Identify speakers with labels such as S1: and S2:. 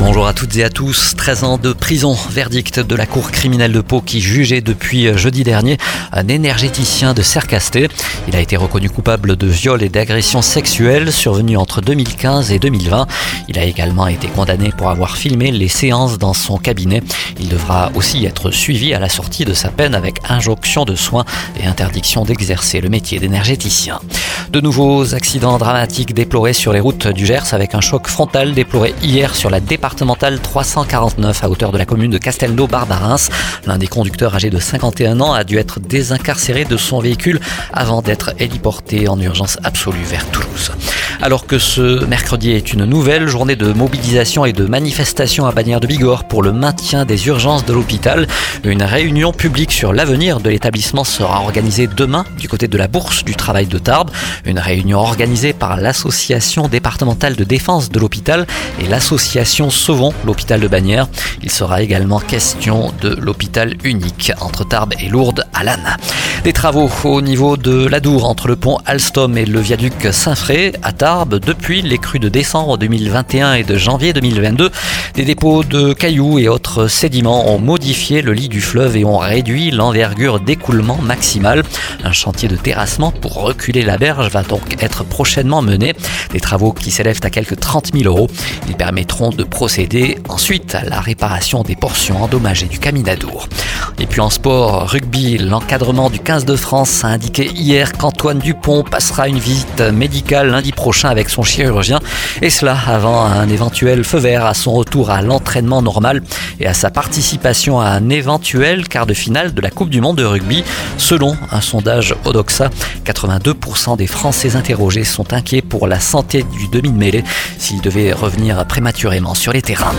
S1: Bonjour à toutes et à tous. 13 ans de prison, verdict de la Cour criminelle de Pau qui jugeait depuis jeudi dernier un énergéticien de Sercasté. Il a été reconnu coupable de viol et d'agression sexuelle survenue entre 2015 et 2020. Il a également été condamné pour avoir filmé les séances dans son cabinet. Il devra aussi être suivi à la sortie de sa peine avec injonction de soins et interdiction d'exercer le métier d'énergéticien. De nouveaux accidents dramatiques déplorés sur les routes du Gers avec un choc frontal déploré hier sur la départementale 349 à hauteur de la commune de Castelnau-Barbarins. L'un des conducteurs âgé de 51 ans a dû être désincarcéré de son véhicule avant d'être héliporté en urgence absolue vers Toulouse. Alors que ce mercredi est une nouvelle journée de mobilisation et de manifestation à Bagnères de Bigorre pour le maintien des urgences de l'hôpital, une réunion publique sur l'avenir de l'établissement sera organisée demain du côté de la Bourse du Travail de Tarbes. Une réunion organisée par l'association départementale de défense de l'hôpital et l'association Sauvons l'hôpital de Bagnères. Il sera également question de l'hôpital unique entre Tarbes et Lourdes à Lannes. Des travaux au niveau de l'Adour entre le pont Alstom et le viaduc Saint-Fré à Tarbes depuis les crues de décembre 2021 et de janvier 2022. Des dépôts de cailloux et autres sédiments ont modifié le lit du fleuve et ont réduit l'envergure d'écoulement maximale. Un chantier de terrassement pour reculer la berge va donc être prochainement mené. Des travaux qui s'élèvent à quelques 30 000 euros. Ils permettront de procéder ensuite à la réparation des portions endommagées du Caminadour. Et puis en sport, rugby, l'encadrement du 15 de France a indiqué hier qu'Antoine Dupont passera une visite médicale lundi prochain avec son chirurgien. Et cela avant un éventuel feu vert à son retour à l'entraînement normal et à sa participation à un éventuel quart de finale de la Coupe du Monde de rugby. Selon un sondage Odoxa, 82% des Français interrogés sont inquiets pour la santé du demi-mêlée s'il devait revenir prématurément sur les terrains.